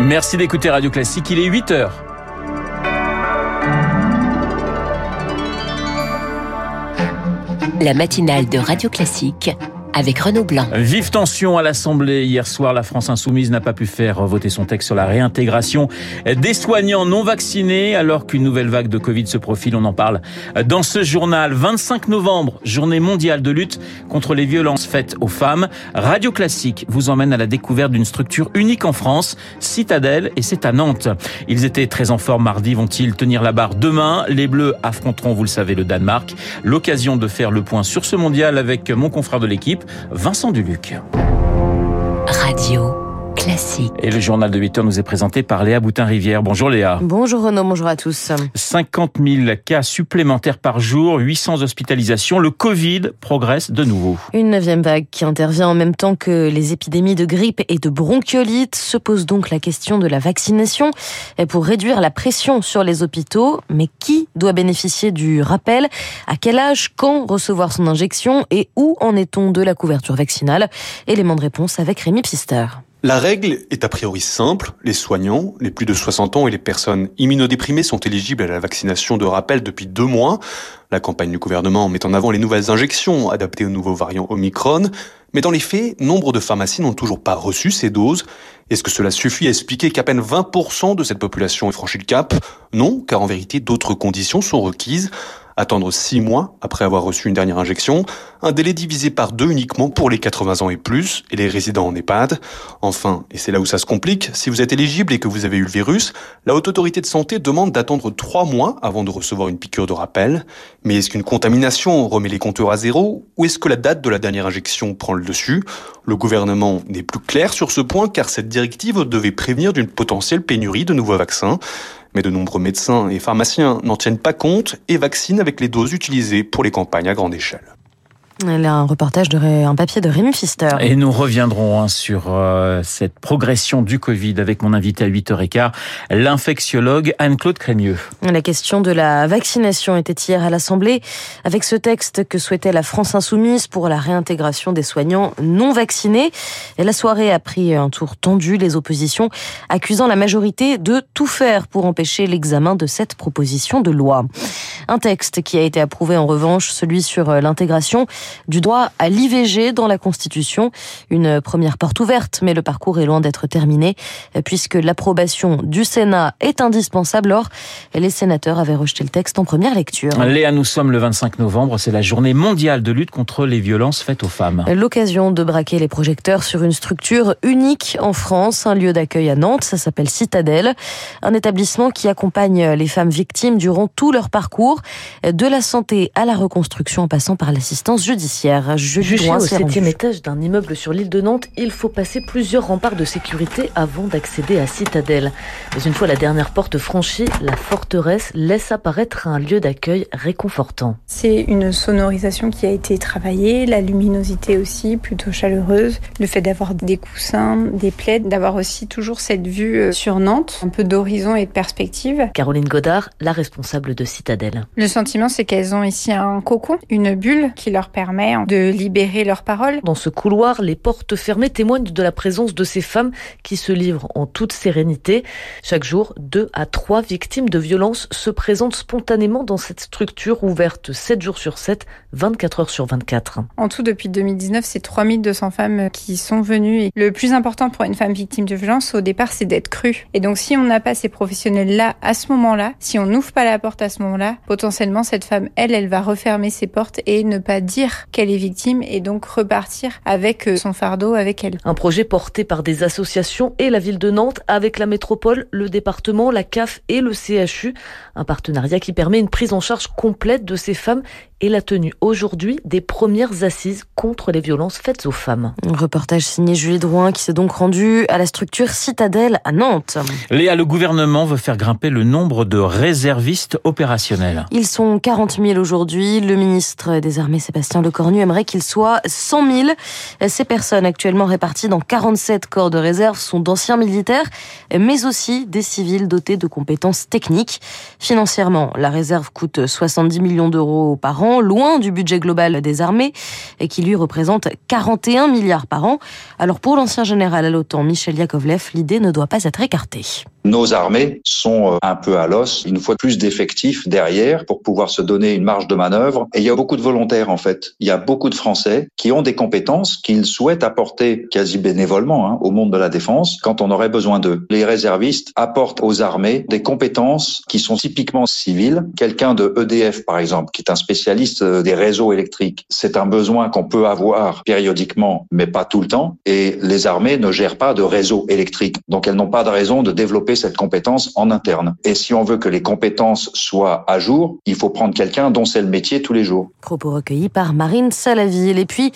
Merci d'écouter Radio Classique, il est 8 heures. La matinale de Radio Classique avec Renaud Blanc. Vive tension à l'Assemblée. Hier soir, la France insoumise n'a pas pu faire voter son texte sur la réintégration des soignants non vaccinés alors qu'une nouvelle vague de Covid se profile. On en parle dans ce journal. 25 novembre, journée mondiale de lutte contre les violences faites aux femmes. Radio Classique vous emmène à la découverte d'une structure unique en France, Citadelle, et c'est à Nantes. Ils étaient très en forme mardi. Vont-ils tenir la barre demain? Les Bleus affronteront, vous le savez, le Danemark. L'occasion de faire le point sur ce mondial avec mon confrère de l'équipe. Vincent Duluc. Radio. Classique. Et le journal de 8 heures nous est présenté par Léa Boutin-Rivière. Bonjour Léa. Bonjour Renaud, bonjour à tous. 50 000 cas supplémentaires par jour, 800 hospitalisations. Le Covid progresse de nouveau. Une neuvième vague qui intervient en même temps que les épidémies de grippe et de bronchiolite. Se pose donc la question de la vaccination pour réduire la pression sur les hôpitaux. Mais qui doit bénéficier du rappel? À quel âge Quand recevoir son injection? Et où en est-on de la couverture vaccinale? Élément de réponse avec Rémi Pfister. La règle est a priori simple. Les soignants, les plus de 60 ans et les personnes immunodéprimées sont éligibles à la vaccination de rappel depuis deux mois. La campagne du gouvernement met en avant les nouvelles injections adaptées au nouveau variant Omicron. Mais dans les faits, nombre de pharmacies n'ont toujours pas reçu ces doses. Est-ce que cela suffit à expliquer qu'à peine 20% de cette population ait franchi le cap? Non, car en vérité, d'autres conditions sont requises attendre six mois après avoir reçu une dernière injection, un délai divisé par deux uniquement pour les 80 ans et plus et les résidents en EHPAD. Enfin, et c'est là où ça se complique, si vous êtes éligible et que vous avez eu le virus, la Haute Autorité de Santé demande d'attendre trois mois avant de recevoir une piqûre de rappel. Mais est-ce qu'une contamination remet les compteurs à zéro ou est-ce que la date de la dernière injection prend le dessus? Le gouvernement n'est plus clair sur ce point car cette directive devait prévenir d'une potentielle pénurie de nouveaux vaccins. Mais de nombreux médecins et pharmaciens n'en tiennent pas compte et vaccinent avec les doses utilisées pour les campagnes à grande échelle. Elle a un reportage de un papier de Rémi Pfister. Et nous reviendrons hein, sur euh, cette progression du Covid avec mon invité à 8h15, l'infectiologue Anne-Claude Crémieux. La question de la vaccination était hier à l'Assemblée avec ce texte que souhaitait la France insoumise pour la réintégration des soignants non vaccinés. Et la soirée a pris un tour tendu, les oppositions accusant la majorité de tout faire pour empêcher l'examen de cette proposition de loi. Un texte qui a été approuvé en revanche, celui sur l'intégration du droit à l'IVG dans la Constitution. Une première porte ouverte, mais le parcours est loin d'être terminé, puisque l'approbation du Sénat est indispensable. Or, les sénateurs avaient rejeté le texte en première lecture. Léa, nous sommes le 25 novembre, c'est la journée mondiale de lutte contre les violences faites aux femmes. L'occasion de braquer les projecteurs sur une structure unique en France, un lieu d'accueil à Nantes, ça s'appelle Citadelle, un établissement qui accompagne les femmes victimes durant tout leur parcours, de la santé à la reconstruction en passant par l'assistance judiciaire. Juché au septième étage d'un immeuble sur l'île de Nantes, il faut passer plusieurs remparts de sécurité avant d'accéder à Citadelle. Mais une fois la dernière porte franchie, la forteresse laisse apparaître un lieu d'accueil réconfortant. C'est une sonorisation qui a été travaillée, la luminosité aussi plutôt chaleureuse, le fait d'avoir des coussins, des plaids, d'avoir aussi toujours cette vue euh, sur Nantes, un peu d'horizon et de perspective. Caroline Godard, la responsable de Citadelle. Le sentiment, c'est qu'elles ont ici un cocon, une bulle qui leur permet de libérer leurs paroles. Dans ce couloir, les portes fermées témoignent de la présence de ces femmes qui se livrent en toute sérénité. Chaque jour, deux à trois victimes de violences se présentent spontanément dans cette structure ouverte 7 jours sur 7, 24 heures sur 24. En tout, depuis 2019, c'est 3200 femmes qui sont venues. Et le plus important pour une femme victime de violence, au départ, c'est d'être crue. Et donc, si on n'a pas ces professionnels-là à ce moment-là, si on n'ouvre pas la porte à ce moment-là, potentiellement, cette femme, elle, elle va refermer ses portes et ne pas dire qu'elle est victime et donc repartir avec euh, son fardeau avec elle. Un projet porté par des associations et la ville de Nantes avec la métropole, le département, la CAF et le CHU. Un partenariat qui permet une prise en charge complète de ces femmes et la tenue aujourd'hui des premières assises contre les violences faites aux femmes. Un reportage signé Julie Drouin qui s'est donc rendu à la structure Citadelle à Nantes. Léa, le gouvernement veut faire grimper le nombre de réservistes opérationnels. Ils sont 40 000 aujourd'hui. Le ministre des Armées Sébastien Lecornu aimerait qu'ils soient 100 000. Ces personnes actuellement réparties dans 47 corps de réserve sont d'anciens militaires, mais aussi des civils dotés de compétences techniques. Financièrement, la réserve coûte 70 millions d'euros par an loin du budget global des armées, qui lui représente 41 milliards par an. Alors pour l'ancien général à l'OTAN, Michel Yakovlev, l'idée ne doit pas être écartée. Nos armées sont euh, un peu à l'os. Il nous faut plus d'effectifs derrière pour pouvoir se donner une marge de manœuvre. Et il y a beaucoup de volontaires, en fait. Il y a beaucoup de Français qui ont des compétences qu'ils souhaitent apporter quasi bénévolement hein, au monde de la défense quand on aurait besoin d'eux. Les réservistes apportent aux armées des compétences qui sont typiquement civiles. Quelqu'un de EDF, par exemple, qui est un spécialiste euh, des réseaux électriques, c'est un besoin qu'on peut avoir périodiquement, mais pas tout le temps. Et les armées ne gèrent pas de réseaux électriques. Donc elles n'ont pas de raison de développer cette compétence en interne. Et si on veut que les compétences soient à jour, il faut prendre quelqu'un dont c'est le métier tous les jours. Propos recueillis par Marine Salaville. Et puis,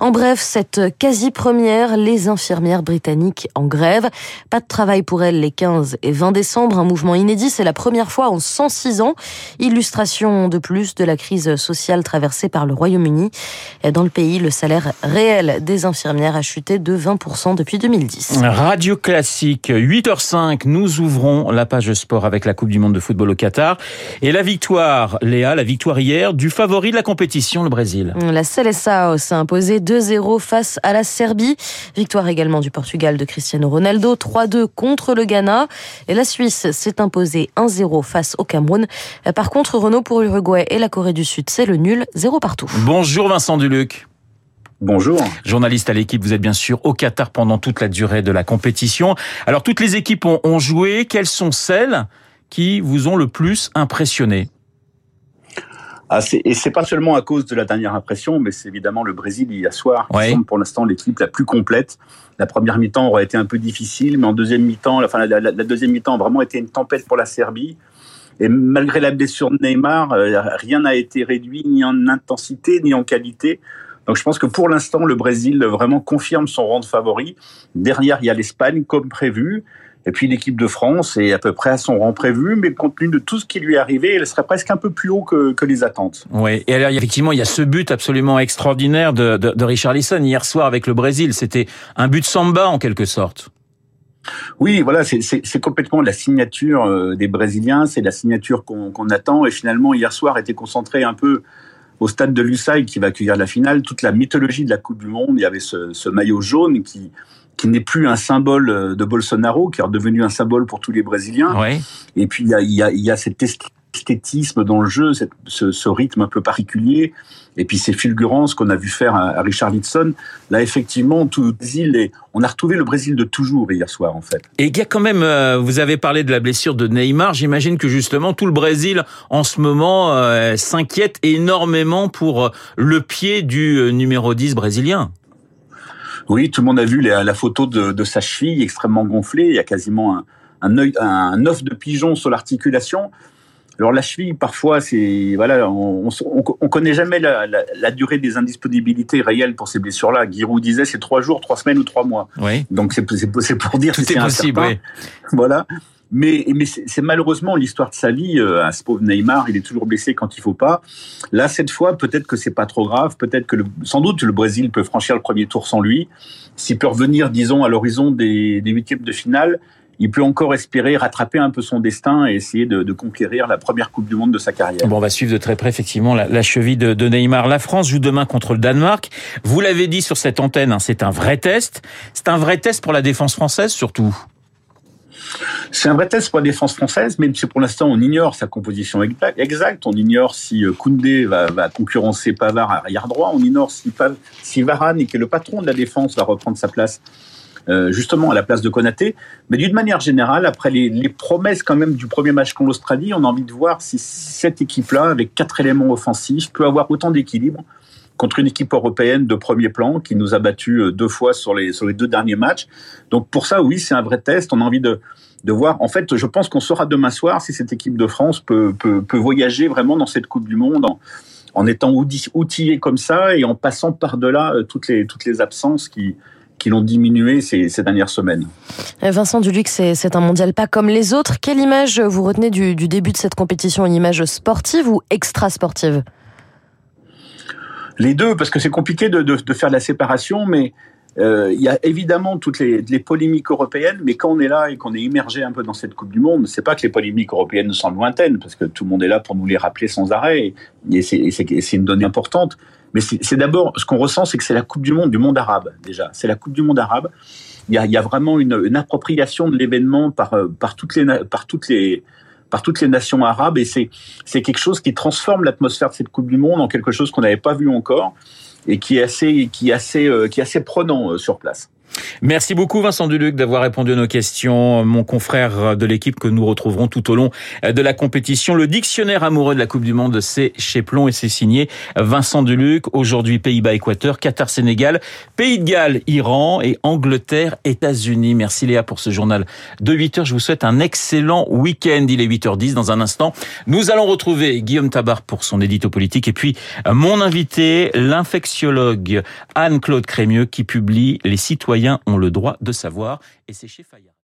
en bref, cette quasi-première, les infirmières britanniques en grève. Pas de travail pour elles les 15 et 20 décembre, un mouvement inédit. C'est la première fois en 106 ans. Illustration de plus de la crise sociale traversée par le Royaume-Uni. Dans le pays, le salaire réel des infirmières a chuté de 20% depuis 2010. Radio classique, 8h05, nous nous ouvrons la page sport avec la Coupe du Monde de football au Qatar. Et la victoire, Léa, la victoire hier du favori de la compétition, le Brésil. La Seleção s'est imposée 2-0 face à la Serbie. Victoire également du Portugal de Cristiano Ronaldo, 3-2 contre le Ghana. Et la Suisse s'est imposée 1-0 face au Cameroun. Par contre, Renault pour l'Uruguay et la Corée du Sud, c'est le nul, 0 partout. Bonjour Vincent Duluc. Bonjour. Journaliste à l'équipe, vous êtes bien sûr au Qatar pendant toute la durée de la compétition. Alors toutes les équipes ont, ont joué. Quelles sont celles qui vous ont le plus impressionné? Ah, et c'est pas seulement à cause de la dernière impression, mais c'est évidemment le Brésil hier soir qui semble pour l'instant l'équipe la plus complète. La première mi-temps aurait été un peu difficile, mais en deuxième mi-temps, enfin, la, la, la, deuxième mi-temps a vraiment été une tempête pour la Serbie. Et malgré la blessure de Neymar, euh, rien n'a été réduit ni en intensité ni en qualité. Donc je pense que pour l'instant, le Brésil vraiment confirme son rang de favori. Derrière, il y a l'Espagne comme prévu. Et puis l'équipe de France est à peu près à son rang prévu, mais compte tenu de tout ce qui lui est arrivé, elle serait presque un peu plus haut que, que les attentes. Oui, et alors effectivement, il y a ce but absolument extraordinaire de, de, de Richard Lisson hier soir avec le Brésil. C'était un but samba en quelque sorte. Oui, voilà, c'est complètement la signature euh, des Brésiliens, c'est la signature qu'on qu attend. Et finalement, hier soir était concentré un peu au stade de Lusail qui va accueillir la finale, toute la mythologie de la Coupe du Monde. Il y avait ce, ce maillot jaune qui, qui n'est plus un symbole de Bolsonaro, qui est redevenu un symbole pour tous les Brésiliens. Ouais. Et puis il y a, y a, y a cet esthétisme dans le jeu, cette, ce, ce, rythme un peu particulier, et puis ces fulgurances qu'on a vu faire à, à Richard Lidson. Là, effectivement, tout le Brésil est, on a retrouvé le Brésil de toujours hier soir, en fait. Et il y a quand même, euh, vous avez parlé de la blessure de Neymar. J'imagine que justement tout le Brésil en ce moment euh, s'inquiète énormément pour le pied du euh, numéro 10 brésilien. Oui, tout le monde a vu la, la photo de, de, sa cheville extrêmement gonflée. Il y a quasiment un, un, œil, un œuf de pigeon sur l'articulation. Alors la cheville, parfois, c'est voilà, on, on, on, connaît jamais la, la, la, durée des indisponibilités réelles pour ces blessures-là. Giroud disait c'est trois jours, trois semaines ou trois mois. Oui. Donc c'est pour dire tout que est, possible. Oui. Voilà. Mais, mais c'est malheureusement l'histoire de sa vie. Euh, à ce pauvre Neymar, il est toujours blessé quand il faut pas. Là, cette fois, peut-être que c'est pas trop grave. Peut-être que le, sans doute le Brésil peut franchir le premier tour sans lui. S'il peut revenir, disons, à l'horizon des, des huitièmes de finale, il peut encore espérer rattraper un peu son destin et essayer de, de, conquérir la première Coupe du Monde de sa carrière. Bon, on va suivre de très près effectivement la, la cheville de, de, Neymar. La France joue demain contre le Danemark. Vous l'avez dit sur cette antenne, hein, c'est un vrai test. C'est un vrai test pour la défense française surtout. C'est un vrai test pour la défense française, même si pour l'instant on ignore sa composition exacte. On ignore si euh, Koundé va, va concurrencer Pavard à arrière droit. On ignore si, si Varane, qui est le patron de la défense, va reprendre sa place euh, justement à la place de Konaté. Mais d'une manière générale, après les, promesses quand même du premier match contre l'Australie, on a envie de voir si cette équipe-là, avec quatre éléments offensifs, peut avoir autant d'équilibre contre une équipe européenne de premier plan qui nous a battu euh, deux fois sur les, sur les deux derniers matchs. Donc pour ça, oui, c'est un vrai test. On a envie de, de voir. En fait, je pense qu'on saura demain soir si cette équipe de France peut, peut, peut voyager vraiment dans cette Coupe du Monde en, en étant outillée comme ça et en passant par-delà euh, toutes les, toutes les absences qui, qui l'ont diminué ces, ces, dernières semaines. Vincent Duluc, c'est un mondial pas comme les autres. Quelle image vous retenez du, du début de cette compétition? Une image sportive ou extra-sportive? Les deux, parce que c'est compliqué de, de, de, faire la séparation, mais euh, il y a évidemment toutes les, les, polémiques européennes, mais quand on est là et qu'on est immergé un peu dans cette Coupe du Monde, c'est pas que les polémiques européennes sont lointaines, parce que tout le monde est là pour nous les rappeler sans arrêt, et c'est une donnée importante. Mais c'est d'abord, ce qu'on ressent, c'est que c'est la Coupe du Monde du monde arabe, déjà. C'est la Coupe du monde arabe. Il y a, il y a vraiment une, une appropriation de l'événement par, euh, par toutes les, par toutes les, par toutes les nations arabes, et c'est c'est quelque chose qui transforme l'atmosphère de cette Coupe du Monde en quelque chose qu'on n'avait pas vu encore et qui est assez, qui est assez, euh, qui est assez prenant euh, sur place. Merci beaucoup Vincent Duluc d'avoir répondu à nos questions. Mon confrère de l'équipe que nous retrouverons tout au long de la compétition. Le dictionnaire amoureux de la Coupe du Monde, c'est chez Plomb et c'est signé Vincent Duluc. Aujourd'hui Pays-Bas-Équateur, Qatar-Sénégal, Pays de Galles, Iran et Angleterre, États-Unis. Merci Léa pour ce journal de 8 heures. Je vous souhaite un excellent week-end. Il est 8h10 dans un instant. Nous allons retrouver Guillaume Tabar pour son édito politique et puis mon invité, l'infectiologue Anne-Claude Crémieux qui publie Les citoyens ont le droit de savoir. Et c'est chez Fayard.